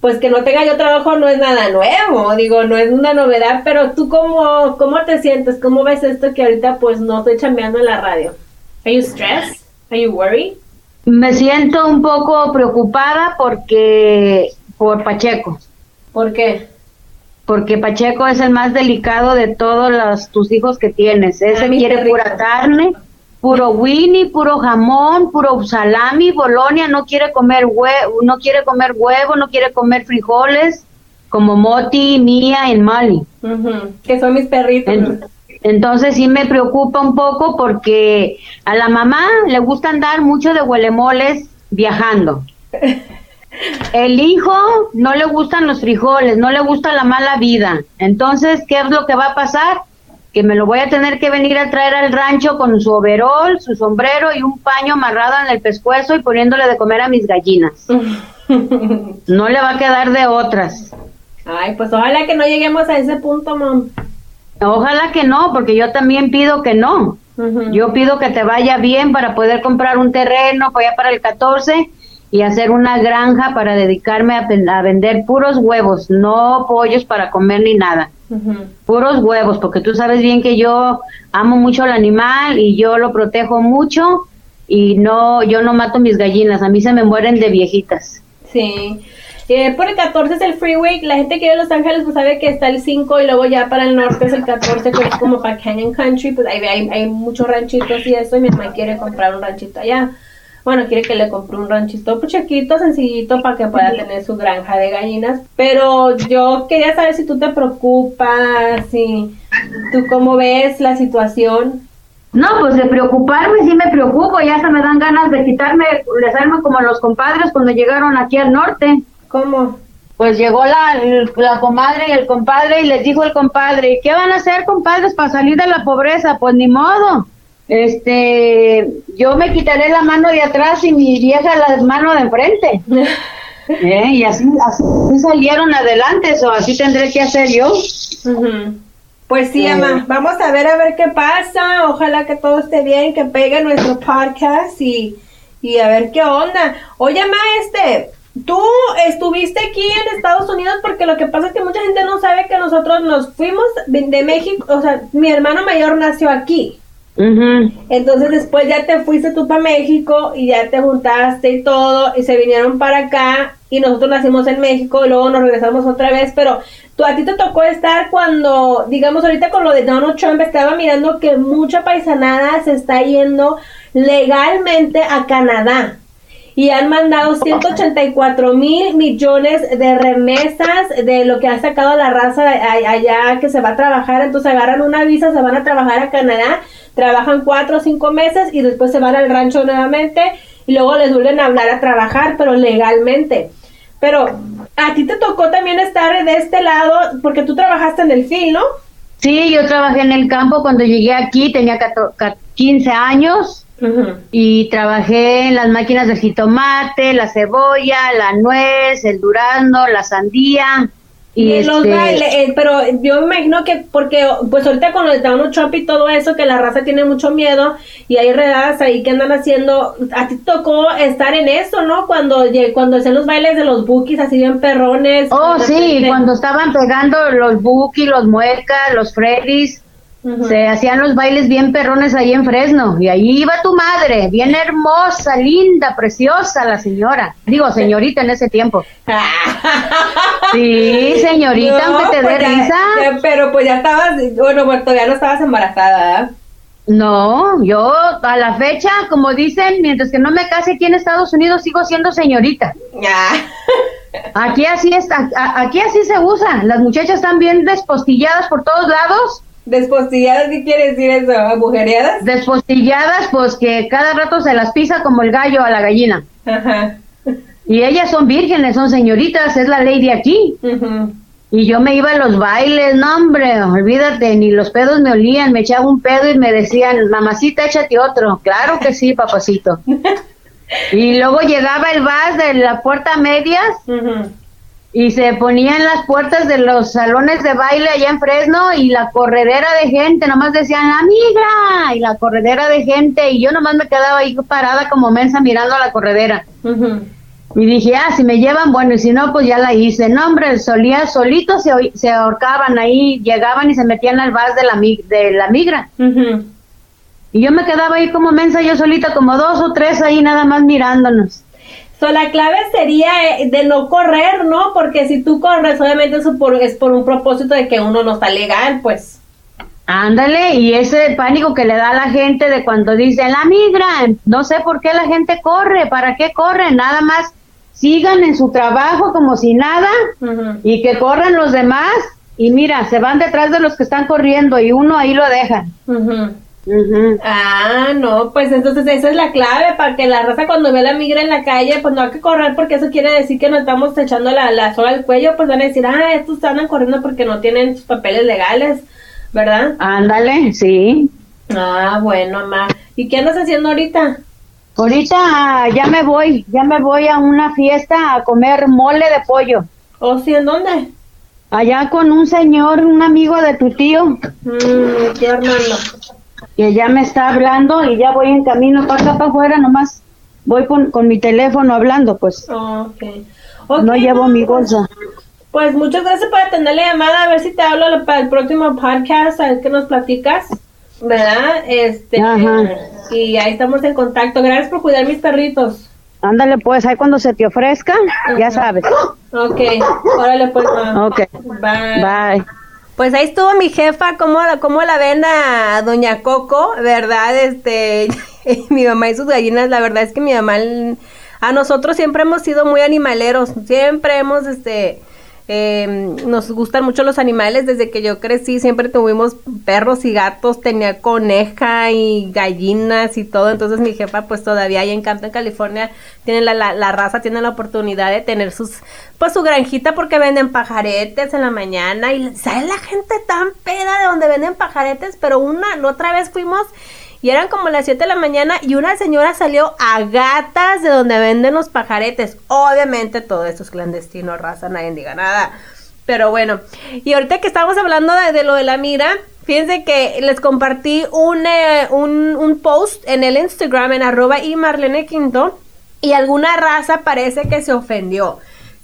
pues que no tenga yo trabajo no es nada nuevo, digo, no es una novedad, pero tú cómo, cómo te sientes, cómo ves esto que ahorita pues no estoy chambeando en la radio. Are you stressed? Are you worried? Me siento un poco preocupada porque por Pacheco, ¿Por qué? porque Pacheco es el más delicado de todos los, tus hijos que tienes. Ese Ah, mi quiere pura carne, puro Winnie, puro jamón, puro salami, bolonia, no quiere comer huevo, no quiere comer huevo, no quiere comer frijoles, como Moti, Mía y Mali. Ujú, Que son mis perritos. En- Entonces sí me preocupa un poco porque a la mamá le gusta andar mucho de huelemoles viajando. El hijo no le gustan los frijoles, no le gusta la mala vida. Entonces, ¿qué es lo que va a pasar? Que me lo voy a tener que venir a traer al rancho con su overol, su sombrero y un paño amarrado en el pescuezo y poniéndole de comer a mis gallinas. No le va a quedar de otras. Ay, pues ojalá que no lleguemos a ese punto, mom. Ojalá que no, porque yo también pido que no. Yo pido que te vaya bien para poder comprar un terreno para para el 14 y hacer una granja para dedicarme a, vender puros huevos, no pollos para comer ni nada. Puros huevos, porque tú sabes bien que yo amo mucho al animal y yo lo protejo mucho y no yo no mato mis gallinas, a mí se me mueren de viejitas. Sí. Eh, por el 14 es el freeway. La gente que vive en Los Ángeles pues sabe que está el 5 y luego ya para el norte es el 14, que es como para Canyon Country. Pues ahí hay, hay muchos ranchitos y eso. Y mi mamá quiere comprar un ranchito allá. Bueno, quiere que le compre un ranchito pues, chiquito, sencillito, para que pueda tener su granja de gallinas. Pero yo quería saber si tú te preocupas, si tú cómo ves la situación. No, pues de preocuparme sí me preocupo, ya se me dan ganas de quitarme, de como los compadres cuando llegaron aquí al norte. ¿Cómo? Pues llegó la, la comadre y el compadre y les dijo el compadre, ¿qué van a hacer compadres para salir de la pobreza? Pues ni modo. Este, yo me quitaré la mano de atrás y mi vieja la mano de enfrente. Eh, Y así, así salieron adelante, o así tendré que hacer yo. Pues sí, Eh. Emma, vamos a ver a ver qué pasa. Ojalá que todo esté bien, que pegue nuestro podcast y, y a ver qué onda. Oye, Emma, este, tú estuviste aquí en Estados Unidos porque lo que pasa es que mucha gente no sabe que nosotros nos fuimos de, de México, o sea, mi hermano mayor nació aquí. Entonces después ya te fuiste tú para México y ya te juntaste y todo y se vinieron para acá y nosotros nacimos en México y luego nos regresamos otra vez, pero tú a ti te tocó estar cuando, digamos ahorita con lo de Donald Trump estaba mirando que mucha paisanada se está yendo legalmente a Canadá y han mandado 184 mil millones de remesas de lo que ha sacado la raza allá que se va a trabajar. Entonces agarran una visa, se van a trabajar a Canadá, trabajan cuatro o cinco meses y después se van al rancho nuevamente y luego les vuelven a hablar a trabajar, pero legalmente. Pero a ti te tocó también estar de este lado porque tú trabajaste en el film, ¿no? Sí, yo trabajé en el campo cuando llegué aquí, tenía 14 ca- 15 años y trabajé en las máquinas de jitomate, la cebolla, la nuez, el durazno, la sandía Y, los este- bailes, eh, pero yo me imagino que porque pues ahorita con el Donald Trump y todo eso, que la raza tiene mucho miedo y hay redadas ahí que andan haciendo, a ti tocó estar en eso, ¿no? Cuando cuando hacían los bailes de los bookies así bien perrones. Oh, sí, repente- cuando estaban pegando los Buki, los Muecas, los Freddys, Se hacían los bailes bien perrones ahí en Fresno. Y ahí iba tu madre, bien hermosa, linda, preciosa la señora. Digo, señorita en ese tiempo. Sí, señorita, No, aunque te dé pues ya- risa. ya, pero pues ya estabas, bueno, bueno, todavía no estabas embarazada. No, yo a la fecha, como dicen, mientras que no me case aquí en Estados Unidos, sigo siendo señorita. Aquí así es, a- a- aquí así se usa. Las muchachas están bien despostilladas por todos lados. Despostilladas, ¿qué quiere decir eso? ¿Agujereadas? Despostilladas, pues que cada rato se las pisa como el gallo a la gallina. Ajá. Y ellas son vírgenes, son señoritas, es la ley de aquí. Ujú. Y yo me iba a los bailes, no hombre, olvídate, ni los pedos me olían, me echaba un pedo y me decían, mamacita, échate otro. Claro que sí, papacito. y luego llegaba el vas de la puerta a medias. Y se ponían las puertas de los salones de baile allá en Fresno y la corredera de gente, nomás decían, la migra, y la corredera de gente, y yo nomás me quedaba ahí parada como mensa mirando a la corredera. Y dije, ah, si me llevan, bueno, y si no, pues ya la hice. No, hombre, solía, solitos se, se ahorcaban ahí, llegaban y se metían al vas de la, de la migra. Y yo me quedaba ahí como mensa, yo solita, como dos o tres ahí nada más mirándonos. So, la clave sería eh, de no correr, ¿no? Porque si tú corres, obviamente eso por- es por un propósito de que uno no está legal, pues. Ándale, y ese pánico que le da a la gente de cuando dicen la migra, no sé por qué la gente corre, para qué corren, nada más sigan en su trabajo como si nada y que corran los demás y mira, se van detrás de los que están corriendo y uno ahí lo deja. Ujú. Ah, no, pues entonces esa es la clave para que la raza cuando ve la migra en la calle, pues no hay que correr porque eso quiere decir que nos estamos echando la, la soga al cuello, pues van a decir, ah, estos andan corriendo porque no tienen sus papeles legales, ¿verdad? Ándale, sí. Ah, bueno, ma. ¿Y qué andas haciendo ahorita? Ahorita ah, ya me voy, ya me voy a una fiesta a comer mole de pollo. ¿O sí, en dónde? Allá con un señor, un amigo de tu tío, Mmm, qué Armando. Que ya me está hablando y ya voy en camino para acá para afuera, nomás voy con, con mi teléfono hablando, pues Ok. Ok, no llevo mi pues- bolsa. Pues muchas gracias por atender la llamada. A ver si te hablo para el próximo podcast, a ver qué nos platicas. ¿Verdad? Este. Ajá. Y ahí estamos en contacto. Gracias por cuidar mis perritos. Ándale, pues ahí cuando se te ofrezca, ya sabes. Ok. Órale, pues. ma. Ok, Bye. bye. Pues ahí estuvo mi jefa, cómo la, cómo la ven a Doña Coco, ¿verdad? Este, mi mamá y sus gallinas, la verdad es que mi mamá, a nosotros siempre hemos sido muy animaleros, siempre hemos, este, eh, nos gustan mucho los animales, desde que yo crecí siempre tuvimos perros y gatos, tenía coneja y gallinas y todo, entonces mi jefa pues todavía ahí en Canto, en California, tiene la, la, la raza, tiene la oportunidad de tener sus, pues su granjita porque venden pajaretes en la mañana y ¿sabes la gente tan peda de donde venden pajaretes? Pero una, la otra vez fuimos y eran como las 7 de la mañana y una señora salió a gatas de donde venden los pajaretes. Obviamente todo esto es clandestino, raza, nadie diga nada. Pero bueno, y ahorita que estamos hablando de, lo de la mira, fíjense que les compartí un, eh, un, un post en el Instagram en arroba y Marlene Quinto y alguna raza parece que se ofendió.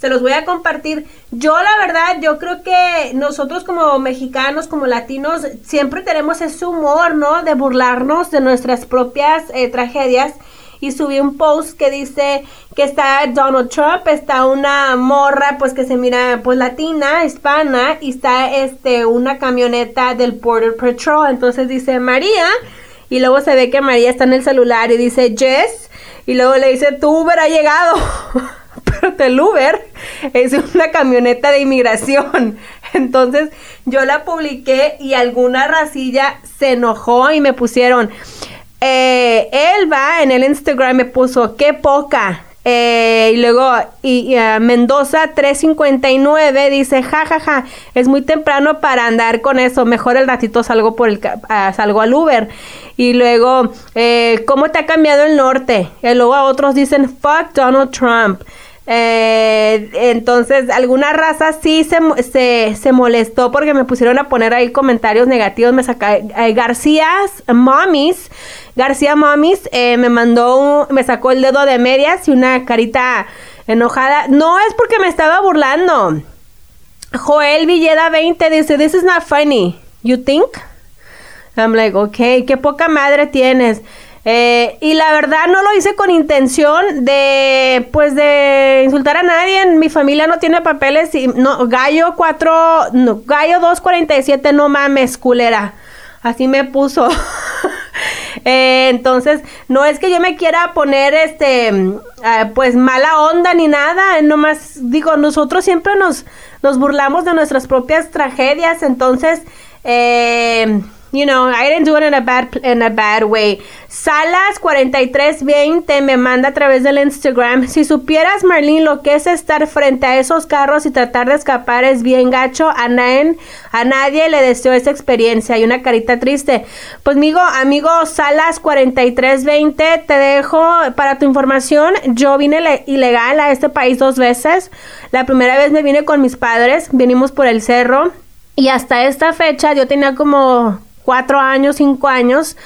Se los voy a compartir. Yo la verdad, yo creo que nosotros como mexicanos, como latinos, siempre tenemos ese humor, ¿no? De burlarnos de nuestras propias eh, tragedias. Y subí un post que dice que está Donald Trump, está una morra pues que se mira pues latina, hispana, y está este una camioneta del Border Patrol. Entonces dice María, y luego se ve que María está en el celular y dice Jess, y luego le dice tu Uber ha llegado. Pero el Uber es una camioneta de inmigración. Entonces yo la publiqué y alguna racilla se enojó y me pusieron. Eh, Elba en el Instagram me puso, qué poca. Eh, y luego y, uh, Mendoza 359 dice, jajaja, ja, ja, es muy temprano para andar con eso, mejor el ratito salgo por el uh, salgo al Uber. Y luego, eh, ¿cómo te ha cambiado el norte? Y luego a otros dicen, fuck Donald Trump. Eh, entonces, alguna raza sí se, se, se, molestó porque me pusieron a poner ahí comentarios negativos. Me saca eh, García Mommies. García eh, me mandó, me sacó el dedo de medias y una carita enojada. No es porque me estaba burlando. Joel Villeda 20 dice, This is not funny. You think? I'm like, okay, qué poca madre tienes. Eh, y la verdad no lo hice con intención de, pues, de insultar a nadie. Mi familia no tiene papeles y no, gallo 4, no, gallo 247, no mames, culera. Así me puso. Eh, entonces, no es que yo me quiera poner, este, ah, pues, mala onda ni nada. Nomás digo, nosotros siempre nos, nos burlamos de nuestras propias tragedias. Entonces, eh, you know, I didn't do it in a bad in a bad way. Salas 4320 me manda a través del Instagram. Si supieras, Marlene, lo que es estar frente a esos carros y tratar de escapar es bien gacho. A nadie, a nadie le deseo esa experiencia. Y una carita triste. Pues, amigo, amigo Salas 4320, te dejo para tu información. Yo vine ilegal a este país dos veces. La primera vez me vine con mis padres. Vinimos por el cerro. Y hasta esta fecha yo tenía como cuatro años, cinco años.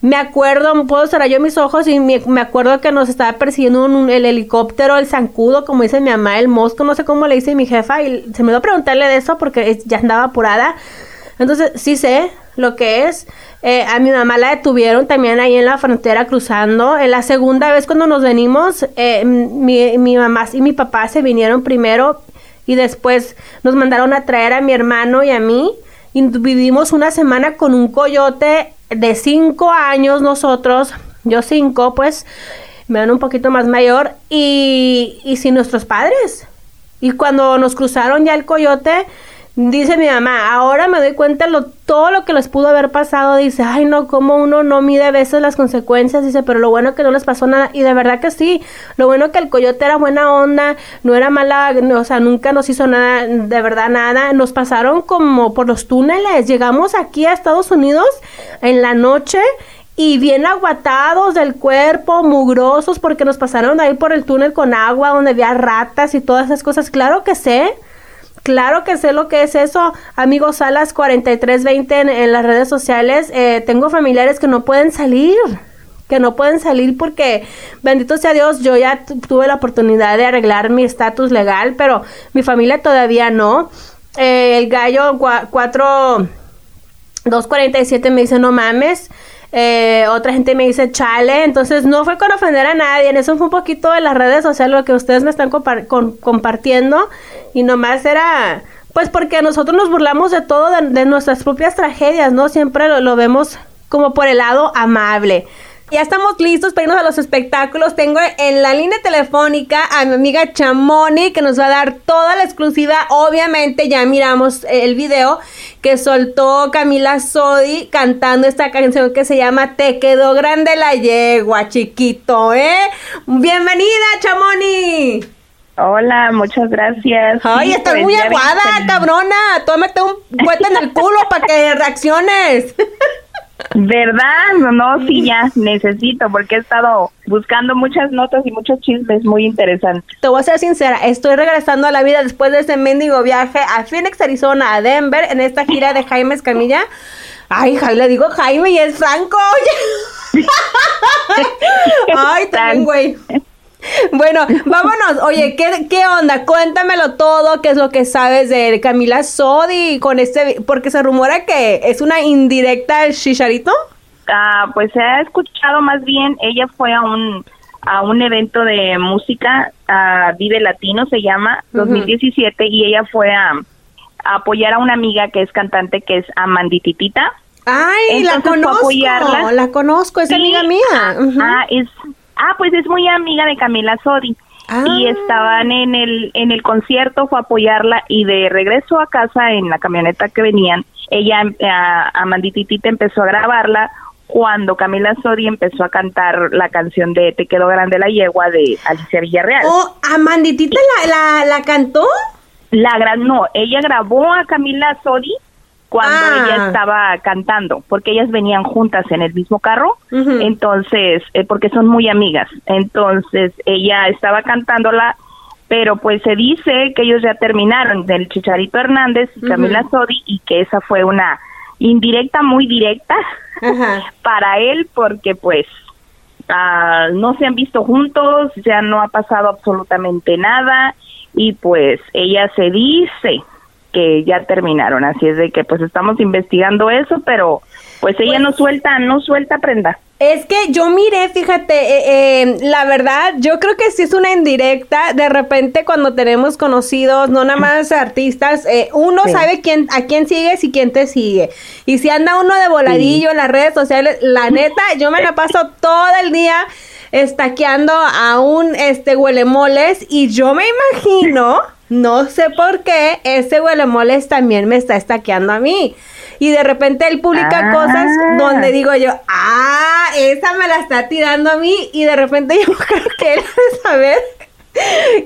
Me acuerdo, puedo cerrar yo mis ojos y me, acuerdo que nos estaba persiguiendo el helicóptero, el zancudo, como dice mi mamá, el mosco, no sé cómo le dice mi jefa, y se me dio a preguntarle de eso porque ya andaba apurada. Entonces, sí sé lo que es. Eh, a mi mamá la detuvieron también ahí en la frontera cruzando. En la segunda vez cuando nos venimos, eh, mi, mi mamá y mi papá se vinieron primero y después nos mandaron a traer a mi hermano y a mí y vivimos una semana con un coyote de cinco años nosotros, yo cinco, pues me dan un poquito más mayor y, y sin nuestros padres. Y cuando nos cruzaron ya el coyote, Dice mi mamá, ahora me doy cuenta lo, todo lo que les pudo haber pasado. Dice, ay no, como uno no mide a veces las consecuencias. Dice, pero lo bueno que no les pasó nada. Y de verdad que sí. Lo bueno que el coyote era buena onda, no era mala, o sea, nunca nos hizo nada, de verdad nada. Nos pasaron como por los túneles. Llegamos aquí a Estados Unidos en la noche y bien aguatados del cuerpo, mugrosos, porque nos pasaron ahí por el túnel con agua, donde había ratas y todas esas cosas. Claro que sé. Claro que sé lo que es eso, amigos Salas 4320 en, en las redes sociales. Eh, tengo familiares que no pueden salir, que no pueden salir porque, bendito sea Dios, yo ya tuve la oportunidad de arreglar mi estatus legal, pero mi familia todavía no. Eh, el gallo 4 247 me dice, no mames. Eh, otra gente me dice chale, entonces no fue con ofender a nadie, en eso fue un poquito de las redes sociales lo que ustedes me están compartiendo y nomás era, pues porque nosotros nos burlamos de todo, de, nuestras propias tragedias, ¿no? Siempre lo, vemos como por el lado amable. Ya estamos listos para irnos a los espectáculos. Tengo en la línea telefónica a mi amiga Chamoni que nos va a dar toda la exclusiva. Obviamente ya miramos el video que soltó Camila Sodi cantando esta canción que se llama Te quedó grande la yegua, chiquito, ¿eh? Bienvenida, Chamoni. Hola, muchas gracias. Ay, estás pues, muy aguada, cabrona. Tómate un cuete en el culo para que reacciones. ¿Verdad? No, no, sí, ya necesito, porque he estado buscando muchas notas y muchos chismes muy interesantes. Te voy a ser sincera, estoy regresando a la vida después de ese mendigo viaje a Phoenix, Arizona, a Denver, en esta gira de Jaime Escamilla. Ay, le digo Jaime y es Franco. Ay, también, güey. Bueno, vámonos. Oye, ¿qué, ¿qué onda? Cuéntamelo todo, qué es lo que sabes de Camila Sodi con este, porque se rumora que es una indirecta al Chicharito. Ah, pues se ha escuchado más bien, ella fue a un a un evento de música, a Vive Latino se llama, 2017, y ella fue a, apoyar a una amiga que es cantante, que es Amandititita. Ay, la conozco, la conozco, es amiga mía. Ah, es Ah, pues es muy amiga de Camila Sodi. Y ah. estaban en el, en el concierto, fue a apoyarla y de regreso a casa en la camioneta que venían, ella, a, a Mandititita empezó a grabarla cuando Camila Sodi empezó a cantar la canción de Te quedó grande la yegua de Alicia Villarreal. Oh, ¿Amanditita la, la, la cantó? La gran, no, ella grabó a Camila Sodi cuando ah. ella estaba cantando, porque ellas venían juntas en el mismo carro, entonces, eh, porque son muy amigas, entonces ella estaba cantándola, pero pues se dice que ellos ya terminaron del Chicharito Hernández y Camila Sodi y que esa fue una indirecta muy directa para él porque pues ah, no se han visto juntos, ya no ha pasado absolutamente nada y pues ella se dice que ya terminaron, así es de que pues estamos investigando eso, pero pues ella no suelta, no suelta prenda. Es que yo miré, fíjate, eh, eh, la verdad, yo creo que sí es una indirecta. De repente, cuando tenemos conocidos, no nada más artistas, eh, uno sabe quién a quién sigues y quién te sigue. Y si anda uno de voladillo en las redes sociales, la neta, yo me la paso todo el día estaqueando a un este huelemoles y yo me imagino, no sé por qué, ese huelemoles también me está estaqueando a mí y de repente él publica cosas ah. donde digo yo, ah, esa me la está tirando a mí y de repente yo creo que él debe saber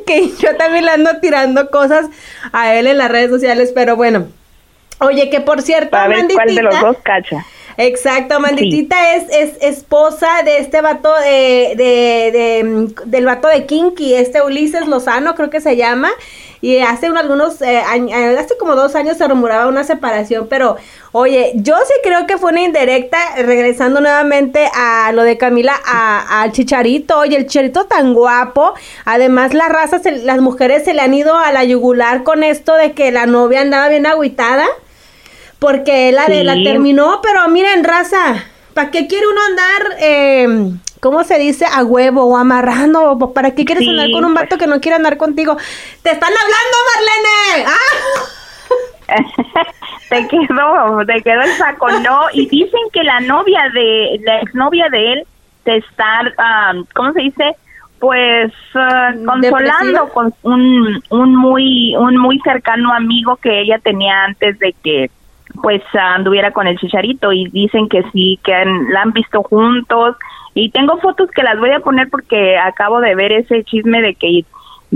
que yo también le ando tirando cosas a él en las redes sociales, pero bueno. Oye, que por cierto, a ver cuál de los dos cacha. Exacto, Manditita es, es esposa de este vato de, de, de, del vato de Kinky, este Ulises Lozano creo que se llama, y hace algunos, eh, años, eh, hace como dos años se rumoraba una separación, pero oye, yo sí creo que fue una indirecta, regresando nuevamente a lo de Camila, al Chicharito, oye, el Chicharito tan guapo, además las razas, las mujeres se le han ido a la yugular con esto de que la novia andaba bien agüitada, porque la, de, la terminó, pero miren, raza, ¿para qué quiere uno andar... Eh, ¿cómo se dice? A huevo o amarrando. ¿Para qué quieres andar con un pues. vato que no quiere andar contigo? ¡Te están hablando, Marlene! ¡Ah! te quedó, te quedó el saco, no. Y dicen que la novia de, la exnovia de él, te está, ¿cómo se dice? Pues ah, consolando con un, un muy, un muy cercano amigo que ella tenía antes de que pues anduviera con el chicharito y dicen que sí, que la han visto juntos. Y tengo fotos que las voy a poner porque acabo de ver ese chisme de que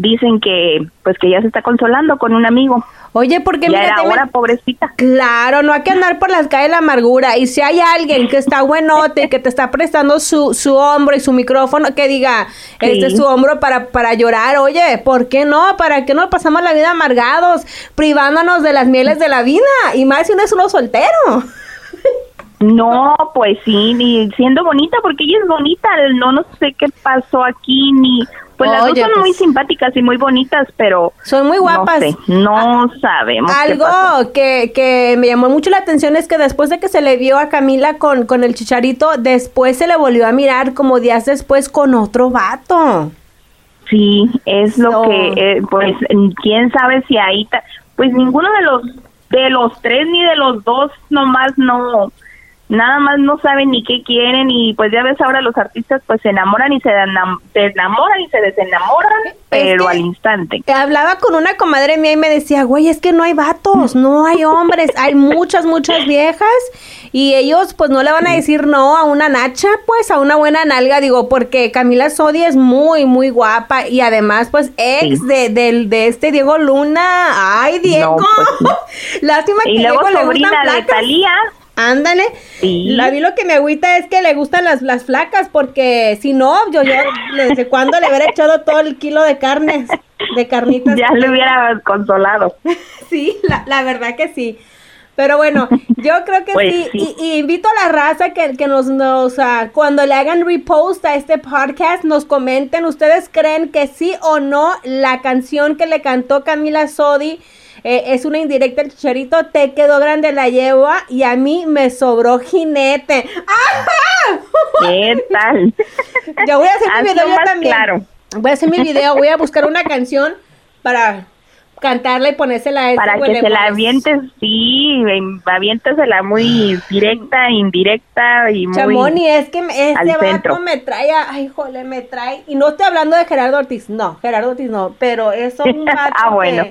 dicen que pues que ya se está consolando con un amigo. Oye, porque ya era ahora pobrecita. Claro, no hay que andar por las calles de la amargura. Y si hay alguien que está buenote, que te está prestando su, su hombro y su micrófono, que diga, este es su hombro para, para llorar, oye, ¿por qué no? ¿Para qué no pasamos la vida amargados, privándonos de las mieles de la vida? Y más si uno es uno soltero. No, pues sí, ni siendo bonita, porque ella es bonita, no, no sé qué pasó aquí, ni... Pues las dos son muy pues simpáticas y muy bonitas, pero... Son muy guapas. No, no sabemos. Algo Que, que me llamó mucho la atención es que después de que se le vio a Camila con, con el chicharito, después se le volvió a mirar como días después con otro vato. Sí, es lo que, eh, pues, quién sabe si ahí... Pues ninguno de los, de los tres ni de los dos nomás no nada más no saben ni qué quieren y pues ya ves ahora los artistas pues se enamoran y se, enamoran y se desenamoran, pero al instante. Hablaba con una comadre mía y me decía, güey, es que no hay vatos, no hay hombres, hay muchas, muchas viejas y ellos pues no le van a decir no a una nacha, pues a una buena nalga, digo, porque Camila Sodi es muy, muy guapa y además pues ex de, de, este Diego Luna, ay Diego, pues, Lástima que y luego sobrina de Talía Ándale. La vi lo que me agüita es que le gustan las, las flacas, porque si no, yo, yo desde cuando le hubiera echado todo el kilo de carnes, de carnitas. Ya le hubiera consolado. sí, la, la verdad que sí. Pero bueno, yo creo que pues sí. Y, invito a la raza que, que nos, nos cuando le hagan repost a este podcast, nos comenten, ¿ustedes creen que sí o no la canción que le cantó Camila Sodi eh, es una indirecta el chicharito, te quedó grande la yegua y a mí me sobró jinete. ¿Qué tal? Yo voy a hacer mi video también. Claro. Voy a hacer mi video, voy a buscar una canción para cantarla y ponérsela a este Para que se la avientes, sí, aviéntesela muy directa, indirecta y muy Chamoni, es que este vato me trae, ay, jole, me trae, y no estoy hablando de Gerardo Ortiz, no, Gerardo Ortiz no, pero es un vato ah, bueno.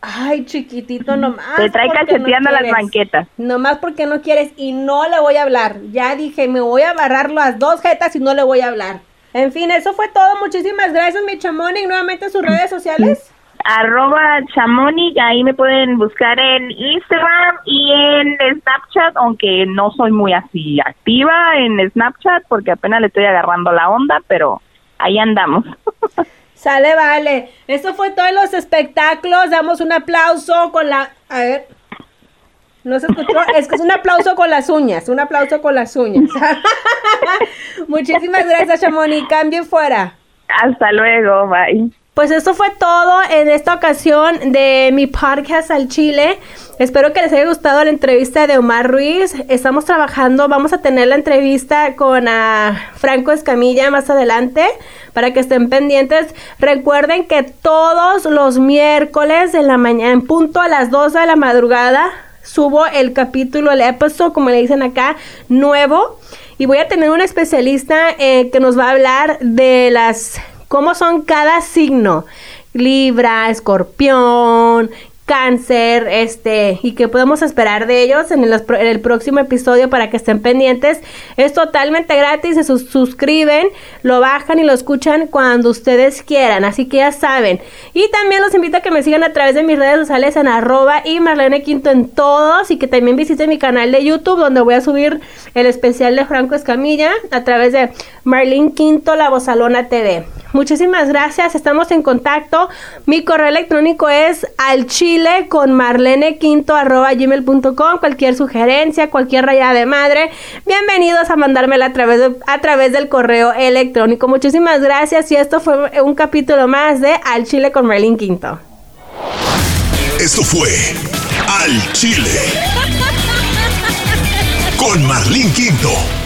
Ay, chiquitito, nomás. Te trae cacheteando las banquetas. Nomás porque no quieres y no le voy a hablar. Ya dije, me voy a barrar las dos jetas y no le voy a hablar. En fin, eso fue todo. Muchísimas gracias, mi chamoni. Nuevamente sus redes sociales. Arroba chamoni, ahí me pueden buscar en Instagram y en Snapchat, aunque no soy muy así activa en Snapchat porque apenas le estoy agarrando la onda, pero ahí andamos. Sale, vale. Eso fue todo en los espectáculos. Damos un aplauso con la. A ver. No se escuchó. Es que es un aplauso con las uñas. Un aplauso con las uñas. Muchísimas gracias, Chamonix. Cambien fuera. Hasta luego. Bye. Pues eso fue todo en esta ocasión de mi podcast al Chile. Espero que les haya gustado la entrevista de Omar Ruiz. Estamos trabajando, vamos a tener la entrevista con Franco Escamilla más adelante para que estén pendientes. Recuerden que todos los miércoles en la mañana, en punto a las 2 de la madrugada, subo el capítulo, el episodio, como le dicen acá, nuevo. Y voy a tener un especialista eh, que nos va a hablar de las cómo son cada signo. Libra, escorpión, cáncer, este, y qué podemos esperar de ellos en el, próximo episodio para que estén pendientes. Es totalmente gratis, se suscriben, lo bajan y lo escuchan cuando ustedes quieran, así que ya saben. Y también los invito a que me sigan a través de mis redes sociales en arroba y Marlene Quinto en todos y que también visiten mi canal de YouTube donde voy a subir el especial de Franco Escamilla a través de Marlene Quinto La Bozalona TV. Muchísimas gracias, estamos en contacto. Mi correo electrónico es al chile con marlene quinto arroba gmail.com. Cualquier sugerencia, cualquier rayada de madre, bienvenidos a mandármela a través, a través del correo electrónico. Muchísimas gracias y esto fue un capítulo más de Al Chile con Marlene Quinto. Esto fue Al Chile con Marlene Quinto.